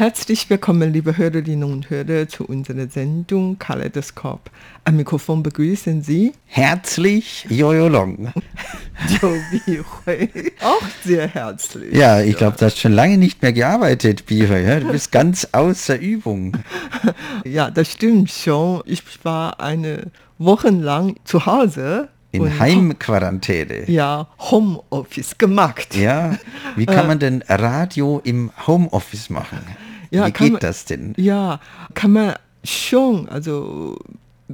Herzlich willkommen, liebe Hörerinnen und Hörer, zu unserer Sendung Kaleidoskop. Am Mikrofon begrüßen Sie herzlich Jojo Long. Jovi. Auch sehr herzlich. Ja, ich glaube, du hast schon lange nicht mehr gearbeitet, Bihui. Ja? Du bist ganz außer Übung. Ja, das stimmt schon. Ich war eine Woche lang zu Hause in Heimquarantäne. Ja, Homeoffice gemacht. Ja, wie kann man denn Radio im Homeoffice machen? Ja, Wie geht man, das denn? Ja, kann man schon. Also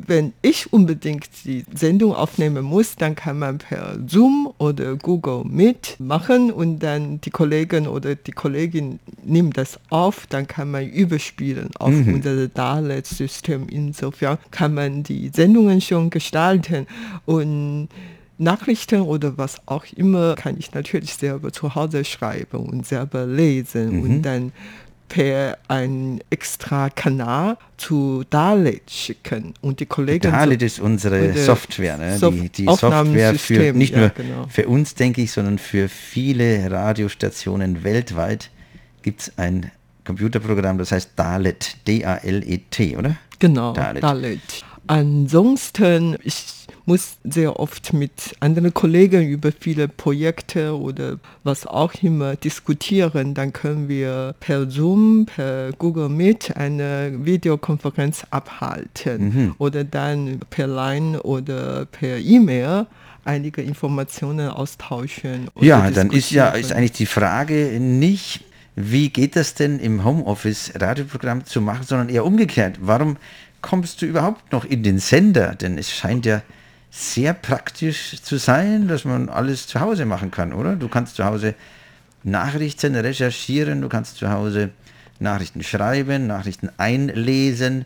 wenn ich unbedingt die Sendung aufnehmen muss, dann kann man per Zoom oder Google Meet machen und dann die Kollegin oder die Kollegin nimmt das auf, dann kann man überspielen auf mhm. unser Darlet-System. Insofern kann man die Sendungen schon gestalten und Nachrichten oder was auch immer kann ich natürlich selber zu Hause schreiben und selber lesen mhm. und dann per ein extra Kanal zu Dalit schicken und die Kollegen Dalit ist unsere Software, ne? Soft die, die Software für nicht ja, nur genau. für uns denke ich, sondern für viele Radiostationen weltweit gibt es ein Computerprogramm, das heißt Dalit, D-A-L-E-T, oder? Genau, Dalit. Dalit. Ansonsten, ich muss sehr oft mit anderen Kollegen über viele Projekte oder was auch immer diskutieren. Dann können wir per Zoom, per Google Meet eine Videokonferenz abhalten mhm. oder dann per Line oder per E-Mail einige Informationen austauschen. Ja, dann ist ja ist eigentlich die Frage nicht, wie geht das denn im Homeoffice Radioprogramm zu machen, sondern eher umgekehrt. Warum kommst du überhaupt noch in den Sender? Denn es scheint ja sehr praktisch zu sein, dass man alles zu Hause machen kann, oder? Du kannst zu Hause Nachrichten recherchieren, du kannst zu Hause Nachrichten schreiben, Nachrichten einlesen.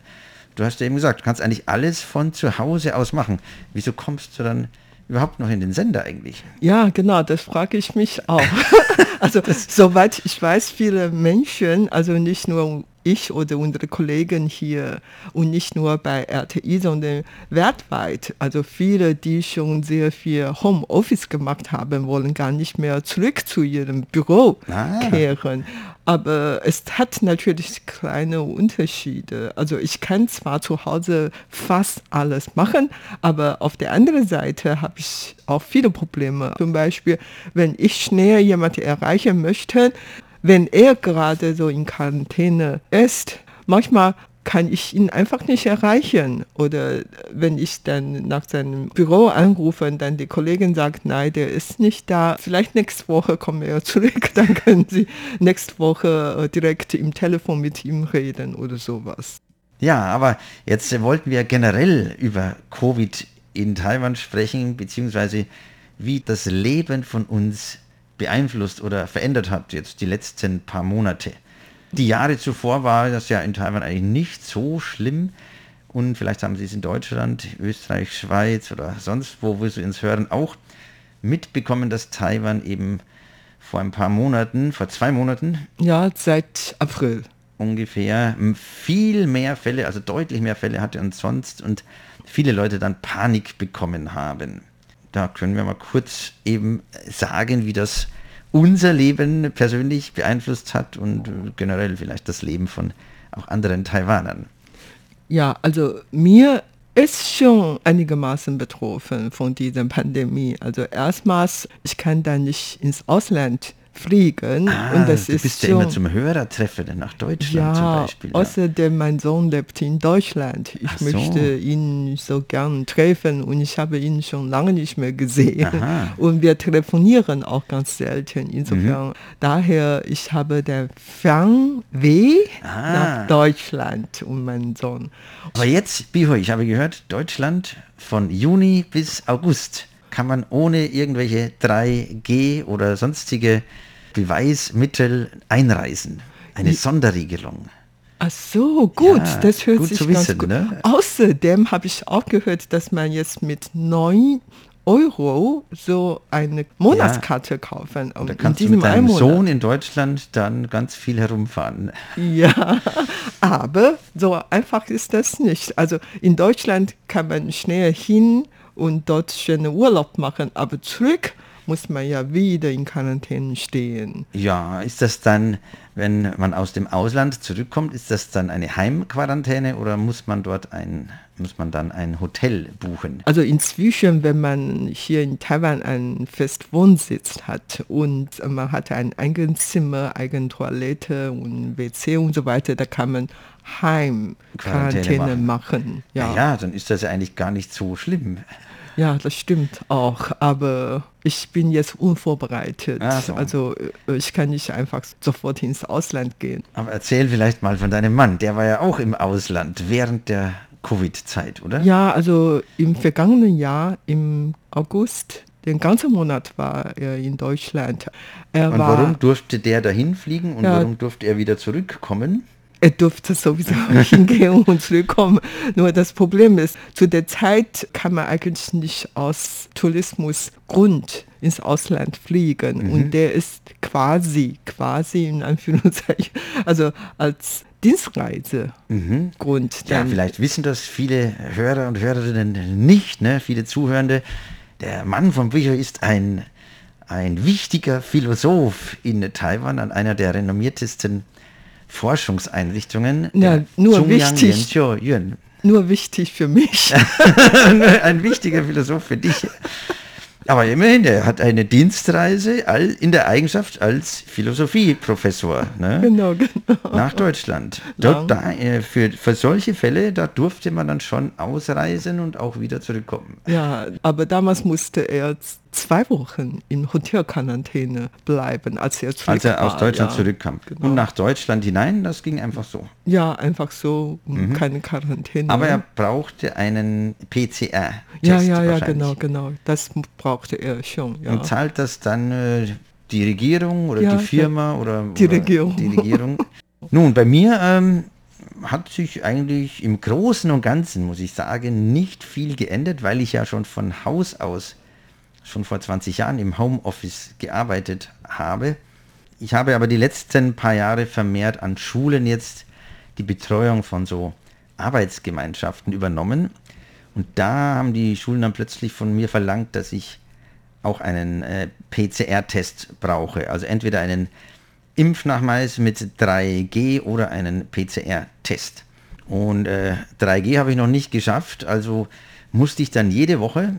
Du hast ja eben gesagt, du kannst eigentlich alles von zu Hause aus machen. Wieso kommst du dann überhaupt noch in den Sender eigentlich? Ja, genau, das frage ich mich auch. also soweit ich weiß, viele Menschen, also nicht nur ich oder unsere Kollegen hier und nicht nur bei RTI, sondern weltweit. Also viele, die schon sehr viel Homeoffice gemacht haben, wollen gar nicht mehr zurück zu ihrem Büro ah. kehren. Aber es hat natürlich kleine Unterschiede. Also ich kann zwar zu Hause fast alles machen, aber auf der anderen Seite habe ich auch viele Probleme. Zum Beispiel, wenn ich schnell jemanden erreichen möchte, wenn er gerade so in Quarantäne ist, manchmal kann ich ihn einfach nicht erreichen. Oder wenn ich dann nach seinem Büro anrufe und dann die Kollegin sagt, nein, der ist nicht da, vielleicht nächste Woche kommen wir zurück, dann können Sie nächste Woche äh, direkt im Telefon mit ihm reden oder sowas. Ja, aber jetzt wollten wir generell über Covid in Taiwan sprechen, beziehungsweise wie das Leben von uns beeinflusst oder verändert hat, jetzt die letzten paar Monate. Die Jahre zuvor war das ja in Taiwan eigentlich nicht so schlimm. Und vielleicht haben Sie es in Deutschland, Österreich, Schweiz oder sonst wo, wo Sie uns hören, auch mitbekommen, dass Taiwan eben vor ein paar Monaten, vor zwei Monaten. Ja, seit April. Ungefähr viel mehr Fälle, also deutlich mehr Fälle hatte und sonst und viele Leute dann Panik bekommen haben da können wir mal kurz eben sagen, wie das unser Leben persönlich beeinflusst hat und generell vielleicht das Leben von auch anderen Taiwanern. Ja, also mir ist schon einigermaßen betroffen von dieser Pandemie. Also erstmals, ich kann da nicht ins Ausland fliegen. Ah, und das du ist bist ja immer zum Hörertreffen nach Deutschland ja, zum Beispiel. Ja. Außerdem mein Sohn lebt in Deutschland. Ich so. möchte ihn so gern treffen und ich habe ihn schon lange nicht mehr gesehen. Aha. Und wir telefonieren auch ganz selten. Insofern, mhm. daher, ich habe der Fernweh ah. nach Deutschland und meinen Sohn. Aber jetzt, Biho, ich habe gehört, Deutschland von Juni bis August kann man ohne irgendwelche 3G oder sonstige Beweismittel einreisen. Eine Sonderregelung. Ach so, gut, ja, das hört gut sich ganz wissen, gut. Ne? Außerdem habe ich auch gehört, dass man jetzt mit 9 Euro so eine Monatskarte ja. kaufen. Und da kannst du mit deinem Sohn in Deutschland dann ganz viel herumfahren. Ja, aber so einfach ist das nicht. Also in Deutschland kann man schnell hin und dort schönen Urlaub machen, aber zurück muss man ja wieder in Quarantäne stehen. Ja, ist das dann, wenn man aus dem Ausland zurückkommt, ist das dann eine Heimquarantäne oder muss man dort ein, muss man dann ein Hotel buchen? Also inzwischen, wenn man hier in Taiwan einen Festwohnsitz hat und man hat ein eigenes Zimmer, eigene Toilette und WC und so weiter, da kann man Heimquarantäne machen. machen. Ja. ja, dann ist das ja eigentlich gar nicht so schlimm. Ja, das stimmt auch, aber ich bin jetzt unvorbereitet. So. Also äh, ich kann nicht einfach sofort ins Ausland gehen. Aber erzähl vielleicht mal von deinem Mann, der war ja auch im Ausland während der Covid-Zeit, oder? Ja, also im vergangenen Jahr, im August, den ganzen Monat war er in Deutschland. Er und warum durfte der dahin fliegen und ja, warum durfte er wieder zurückkommen? Er durfte sowieso hingehen und zurückkommen. Nur das Problem ist, zu der Zeit kann man eigentlich nicht aus Tourismusgrund ins Ausland fliegen. Mhm. Und der ist quasi, quasi in Anführungszeichen, also als Dienstreise mhm. Grund. Ja, vielleicht wissen das viele Hörer und Hörerinnen nicht, ne? viele Zuhörende. Der Mann von Bücher ist ein, ein wichtiger Philosoph in Taiwan, an einer der renommiertesten Forschungseinrichtungen. Ja, nur wichtig. Nur wichtig für mich. Ein wichtiger Philosoph für dich. Aber immerhin, er hat eine Dienstreise all, in der Eigenschaft als Philosophieprofessor ne? genau, genau. nach Deutschland. Dort, da, äh, für, für solche Fälle, da durfte man dann schon ausreisen und auch wieder zurückkommen. Ja, aber damals musste er zwei Wochen in Hotelquarantäne bleiben, als er, als er aus Deutschland ja, zurückkam. Genau. Und nach Deutschland hinein, das ging einfach so. Ja, einfach so, mhm. keine Quarantäne. Aber er brauchte einen PCR. Ja, ja, ja, genau, genau. Das brauchte er schon. Ja. Und zahlt das dann äh, die Regierung oder ja, die Firma oder die oder Regierung? Die Regierung. Nun, bei mir ähm, hat sich eigentlich im Großen und Ganzen, muss ich sagen, nicht viel geändert, weil ich ja schon von Haus aus schon vor 20 Jahren im Homeoffice gearbeitet habe. Ich habe aber die letzten paar Jahre vermehrt an Schulen jetzt die Betreuung von so Arbeitsgemeinschaften übernommen. Und da haben die Schulen dann plötzlich von mir verlangt, dass ich auch einen äh, PCR-Test brauche. Also entweder einen Impfnachweis mit 3G oder einen PCR-Test. Und äh, 3G habe ich noch nicht geschafft, also musste ich dann jede Woche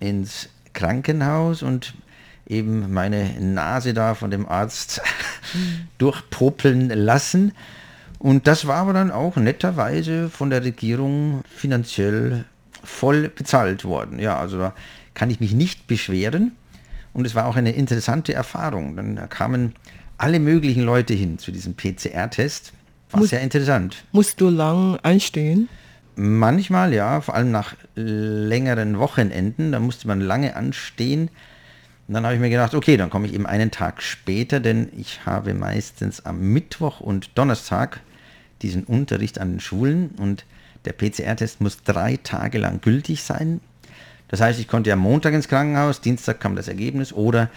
ins Krankenhaus und eben meine Nase da von dem Arzt durchpopeln lassen. Und das war aber dann auch netterweise von der Regierung finanziell voll bezahlt worden. Ja, also da kann ich mich nicht beschweren. Und es war auch eine interessante Erfahrung. Dann kamen alle möglichen Leute hin zu diesem PCR-Test. War Muss, sehr interessant. Musst du lang einstehen? Manchmal ja, vor allem nach längeren Wochenenden, da musste man lange anstehen. Und dann habe ich mir gedacht, okay, dann komme ich eben einen Tag später, denn ich habe meistens am Mittwoch und Donnerstag diesen Unterricht an den Schulen und der PCR-Test muss drei Tage lang gültig sein. Das heißt, ich konnte am Montag ins Krankenhaus, Dienstag kam das Ergebnis oder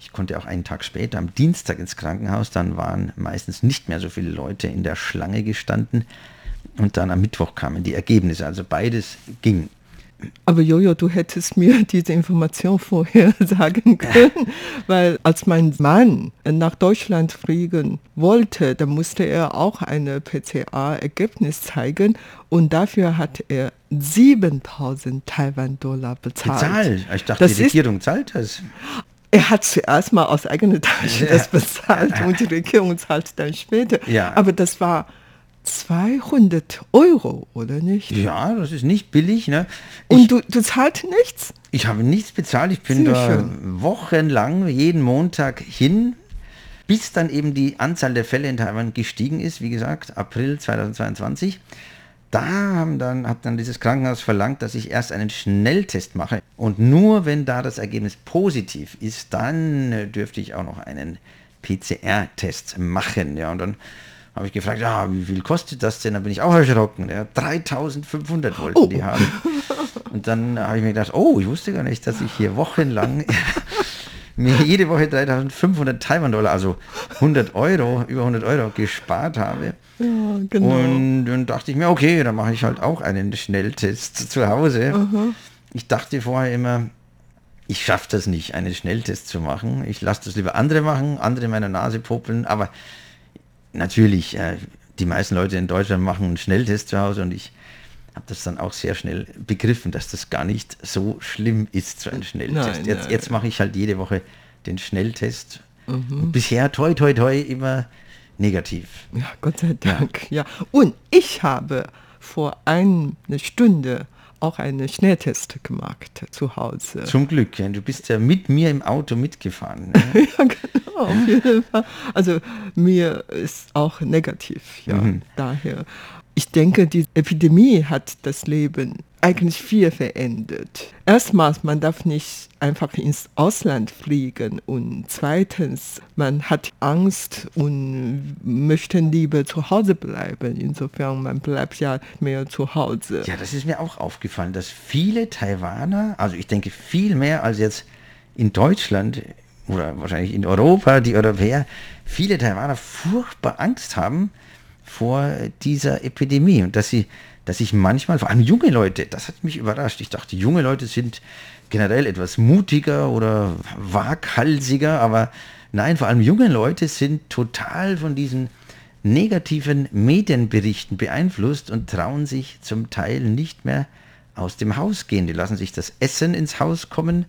ich konnte auch einen Tag später am Dienstag ins Krankenhaus, dann waren meistens nicht mehr so viele Leute in der Schlange gestanden. Und dann am Mittwoch kamen die Ergebnisse. Also beides ging. Aber Jojo, du hättest mir diese Information vorher sagen können, weil als mein Mann nach Deutschland fliegen wollte, da musste er auch eine PCA-Ergebnis zeigen und dafür hat er 7000 Taiwan-Dollar bezahlt. Bezahlt? Ich dachte, das die Regierung zahlt das. Er hat zuerst mal aus eigener Tasche das bezahlt und die Regierung zahlt dann später. Ja. Aber das war 200 Euro, oder nicht? Ja, das ist nicht billig. Ne? Ich, Und du, du zahlst nichts? Ich habe nichts bezahlt. Ich bin Sehr da schön. wochenlang jeden Montag hin, bis dann eben die Anzahl der Fälle in Taiwan gestiegen ist. Wie gesagt, April 2022. Da haben dann, hat dann dieses Krankenhaus verlangt, dass ich erst einen Schnelltest mache. Und nur wenn da das Ergebnis positiv ist, dann äh, dürfte ich auch noch einen PCR-Test machen. Ja, und dann habe ich gefragt, ja, wie viel kostet das denn? Da bin ich auch erschrocken. Ja, 3500 wollten oh. die haben. Und dann habe ich mir gedacht, oh, ich wusste gar nicht, dass ich hier wochenlang mir jede Woche 3500 Taiwan-Dollar, also 100 Euro, über 100 Euro gespart habe. Ja, genau. Und dann dachte ich mir, okay, dann mache ich halt auch einen Schnelltest zu Hause. -huh. Ich dachte vorher immer, ich schaffe das nicht, einen Schnelltest zu machen. Ich lasse das lieber andere machen, andere in meiner Nase popeln, aber natürlich, äh, die meisten Leute in Deutschland machen einen Schnelltest zu Hause und ich habe das dann auch sehr schnell begriffen, dass das gar nicht so schlimm ist, so ein Schnelltest. Nein, jetzt, jetzt mache ich halt jede Woche den Schnelltest. Mhm. Bisher toi toi toi immer negativ. Ja, Gott sei Dank. Ja. ja. Und ich habe vor einer Stunde auch einen Schnelltest gemacht zu Hause. Zum Glück, ja. du bist ja mit mir im Auto mitgefahren. Ne? ja, genau, auf jeden Fall. Also mir ist auch negativ, ja, mhm. daher. Ich denke, die Epidemie hat das Leben eigentlich viel verändert. Erstmals, man darf nicht einfach ins Ausland fliegen und zweitens, man hat Angst und möchte lieber zu Hause bleiben. Insofern, man bleibt ja mehr zu Hause. Ja, das ist mir auch aufgefallen, dass viele Taiwaner, also ich denke viel mehr als jetzt in Deutschland oder wahrscheinlich in Europa, die Europäer, viele Taiwaner furchtbar Angst haben, vor dieser Epidemie und dass sie, dass ich manchmal, vor allem junge Leute, das hat mich überrascht. Ich dachte, junge Leute sind generell etwas mutiger oder waghalsiger, aber nein, vor allem junge Leute sind total von diesen negativen Medienberichten beeinflusst und trauen sich zum Teil nicht mehr aus dem Haus gehen. Die lassen sich das Essen ins Haus kommen,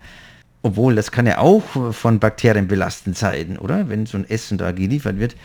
obwohl das kann ja auch von Bakterien belastend sein, oder? Wenn so ein Essen da geliefert wird.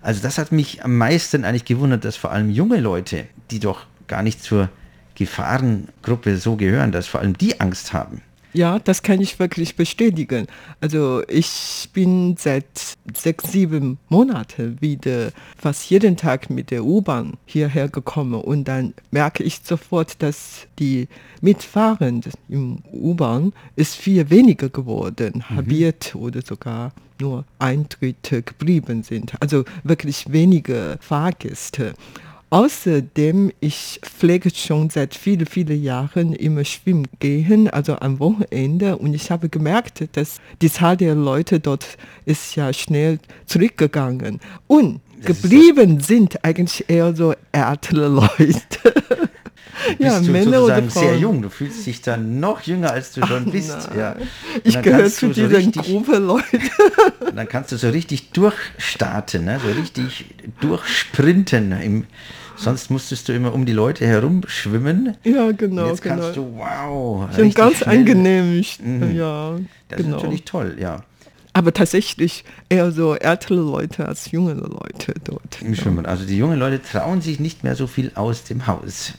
Also das hat mich am meisten eigentlich gewundert, dass vor allem junge Leute, die doch gar nicht zur Gefahrengruppe so gehören, dass vor allem die Angst haben. Ja, das kann ich wirklich bestätigen. Also ich bin seit sechs, sieben Monaten wieder fast jeden Tag mit der U-Bahn hierher gekommen und dann merke ich sofort, dass die Mitfahrenden im U-Bahn ist viel weniger geworden, mhm. habiert oder sogar nur ein Drittel geblieben sind. Also wirklich wenige Fahrgäste. Außerdem, ich pflege schon seit vielen, vielen Jahren immer schwimmen gehen, also am Wochenende. Und ich habe gemerkt, dass die Zahl der Leute dort ist ja schnell zurückgegangen. Und das geblieben sind eigentlich eher so ältere Leute. ja, bist du Männer sozusagen sehr jung. Du fühlst dich dann noch jünger, als du schon Ach, bist. Ja. Ich gehöre zu dieser so richtig, Gruppe Leute. dann kannst du so richtig durchstarten, ne? so richtig durchsprinten. Im, sonst musstest du immer um die Leute herum schwimmen. Ja, genau. Und jetzt genau. kannst du, wow. Schon ganz schnell. angenehm. Mhm. Ja, das genau. ist natürlich toll, ja aber tatsächlich eher so ältere Leute als junge Leute dort. Im Schwimmen. Also die jungen Leute trauen sich nicht mehr so viel aus dem Haus.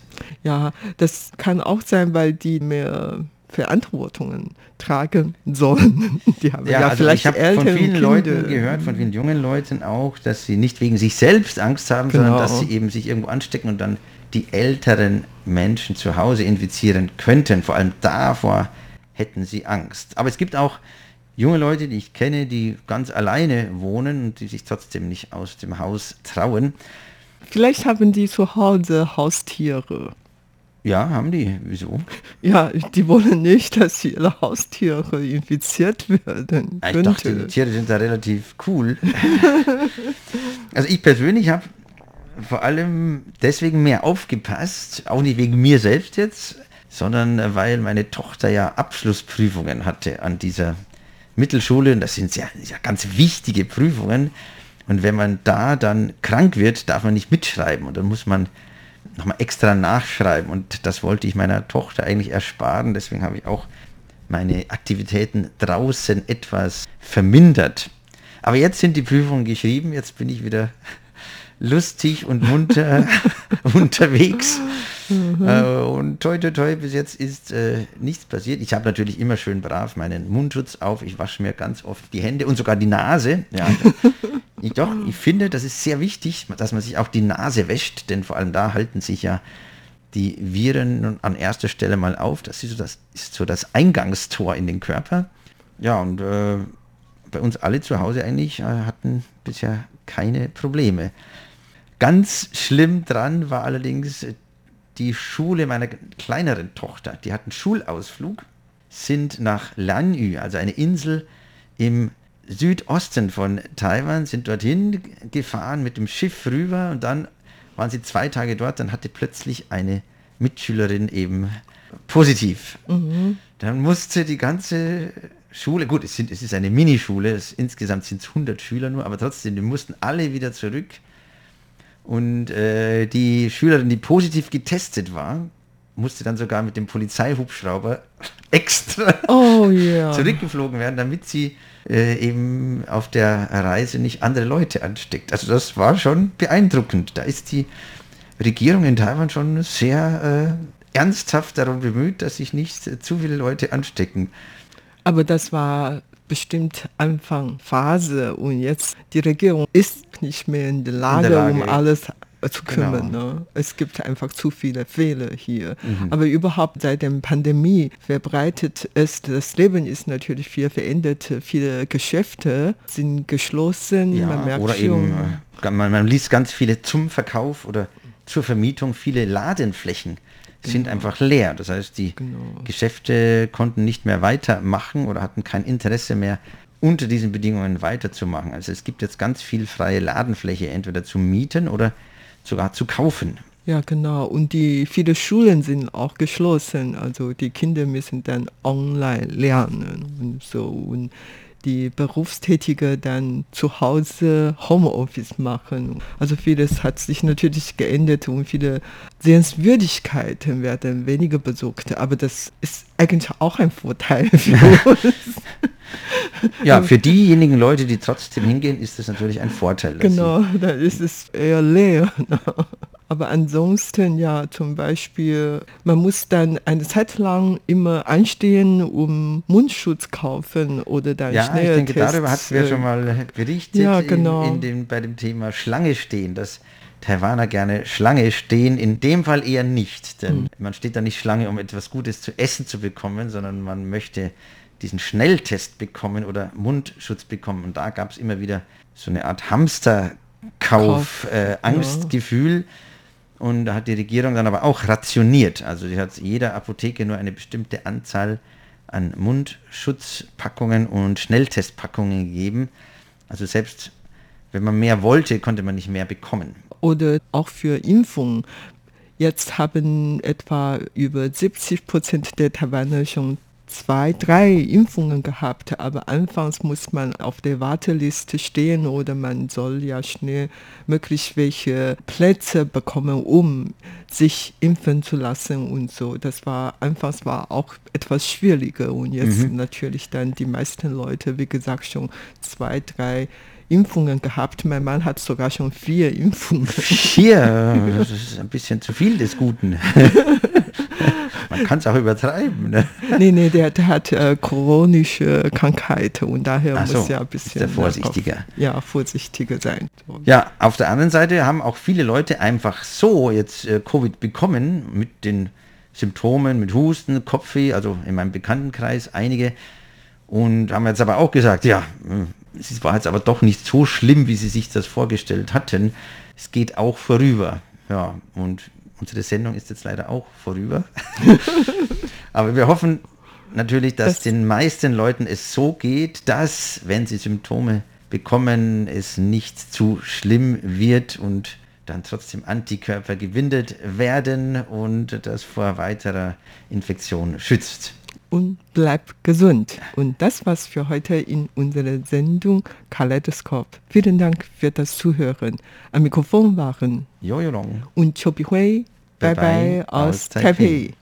Ja, das kann auch sein, weil die mehr Verantwortungen tragen sollen. Die haben ja, ja also vielleicht ich habe von vielen Kinder. Leuten gehört, von vielen jungen Leuten auch, dass sie nicht wegen sich selbst Angst haben, genau. sondern dass sie eben sich irgendwo anstecken und dann die älteren Menschen zu Hause infizieren könnten. Vor allem davor hätten sie Angst. Aber es gibt auch junge Leute, die ich kenne, die ganz alleine wohnen und die sich trotzdem nicht aus dem Haus trauen. Vielleicht haben die zu Hause Haustiere. Ja, haben die. Wieso? Ja, die wollen nicht, dass ihre Haustiere infiziert werden. Ja, ich dachte, die Tiere sind da relativ cool. also ich persönlich habe vor allem deswegen mehr aufgepasst, auch nicht wegen mir selbst jetzt, sondern weil meine Tochter ja Abschlussprüfungen hatte an dieser Mittelschule, und das sind ja, ja ganz wichtige Prüfungen. Und wenn man da dann krank wird, darf man nicht mitschreiben und dann muss man nochmal extra nachschreiben. Und das wollte ich meiner Tochter eigentlich ersparen. Deswegen habe ich auch meine Aktivitäten draußen etwas vermindert. Aber jetzt sind die Prüfungen geschrieben, jetzt bin ich wieder lustig und munter unterwegs. Mhm. Äh, und toi, toi, toi, bis jetzt ist äh, nichts passiert. Ich habe natürlich immer schön brav meinen Mundschutz auf. Ich wasche mir ganz oft die Hände und sogar die Nase. Ja, ich, doch, ich finde, das ist sehr wichtig, dass man sich auch die Nase wäscht, denn vor allem da halten sich ja die Viren an erster Stelle mal auf. Das ist so das, ist so das Eingangstor in den Körper. Ja, und äh, bei uns alle zu Hause eigentlich äh, hatten bisher keine Probleme. Ganz schlimm dran war allerdings die Schule meiner kleineren Tochter. Die hatten Schulausflug, sind nach Lanyu, also eine Insel im Südosten von Taiwan, sind dorthin gefahren mit dem Schiff rüber und dann waren sie zwei Tage dort, dann hatte plötzlich eine Mitschülerin eben positiv. Dann musste die ganze Schule, gut, es, sind, es ist eine Minischule, es, insgesamt sind es 100 Schüler nur, aber trotzdem, die mussten alle wieder zurück. Und äh, die Schülerin, die positiv getestet war, musste dann sogar mit dem Polizeihubschrauber extra Oh ja. zurückgeflogen werden, damit sie äh, eben auf der Reise nicht andere Leute ansteckt. Also das war schon beeindruckend. Da ist die Regierung in Taiwan schon sehr äh, ernsthaft darum bemüht, dass sich nicht äh, zu viele Leute anstecken. Aber das war bestimmt Anfang Phase und jetzt die Regierung ist nicht mehr in der Lage, Lage. um alles zu kümmern. Genau. Ne? Es gibt einfach zu viele Fehler hier. Mhm. Aber überhaupt seit der Pandemie verbreitet es, das Leben ist natürlich viel verändert. Viele Geschäfte sind geschlossen. Ja, man merkt oder schon. eben, äh, man, man liest ganz viele zum Verkauf oder zur Vermietung, viele Ladenflächen sind einfach leer. Das heißt, die Genau. Geschäfte konnten nicht mehr weitermachen oder hatten kein Interesse mehr, unter diesen Bedingungen weiterzumachen. Also es gibt jetzt ganz viel freie Ladenfläche, entweder zu mieten oder sogar zu kaufen. Ja, genau. Und die viele Schulen sind auch geschlossen. Also die Kinder müssen dann online lernen und so. Und die Berufstätige dann zu Hause Homeoffice machen. Also vieles hat sich natürlich geändert und viele Sehenswürdigkeiten werden weniger besucht. Aber das ist eigentlich auch ein Vorteil für uns. Ja, für diejenigen Leute, die trotzdem hingehen, ist das natürlich ein Vorteil. Genau, dann ist es eher leer. Aber ansonsten ja, zum Beispiel, man muss dann eine Zeit lang immer anstehen, um Mundschutz kaufen oder dann Ja, ich schnell denke, darüber hatten wir äh, schon mal berichtet Ja, in- genau. in, dem, bei dem Thema Schlange stehen, dass Taiwaner gerne Schlange stehen, in dem Fall eher nicht, denn Hm. man steht da nicht Schlange, um etwas Gutes zu essen zu bekommen, sondern man möchte diesen Schnelltest bekommen oder Mundschutz bekommen und da gab es immer wieder so eine Art Hamsterkauf, Kauf, äh, Angstgefühl. Und da hat die Regierung dann aber auch rationiert. Also sie hat jeder Apotheke nur eine bestimmte Anzahl an Mundschutzpackungen und Schnelltestpackungen gegeben. Also selbst wenn man mehr wollte, konnte man nicht mehr bekommen. oder auch für Impfung. Jetzt haben etwa über 70 Prozent der Taiwaner schon zwei, drei Impfungen gehabt, aber anfangs muss man auf der Warteliste stehen oder man soll ja schnell möglich welche Plätze bekommen, um sich impfen zu lassen und so. Das war anfangs war auch etwas schwieriger und jetzt natürlich dann die meisten Leute, wie gesagt, schon zwei, drei Impfungen gehabt. Mein Mann hat sogar schon vier Impfungen. Hier, das ist ein bisschen zu viel des Guten. man kann es auch übertreiben. Ne? nee, nee, der, der hat äh, chronische Krankheit und daher so, muss ja ein bisschen vorsichtiger. darauf- Ja, vorsichtiger sein. Ja, auf der anderen Seite haben auch viele Leute einfach so jetzt äh, Covid bekommen mit den Symptomen, mit Husten, Kopfweh, also in meinem Bekanntenkreis einige. Und haben jetzt aber auch gesagt, ja, mh, es war jetzt aber doch nicht so schlimm, wie sie sich das vorgestellt hatten. Es geht auch vorüber. Ja, und unsere Sendung ist jetzt leider auch vorüber. aber wir hoffen natürlich, dass Das- den meisten Leuten es so geht, dass, wenn sie Symptome bekommen, es nicht zu schlimm wird und dann trotzdem Antikörper gewindet werden und das vor weiterer Infektion schützt. Und bleib gesund. Und das war's für heute in unserer Sendung Kaleidoskop. Vielen Dank für das Zuhören. Am Mikrofon waren Jojo Long. und Chobi Hui. 拜拜 aus happy.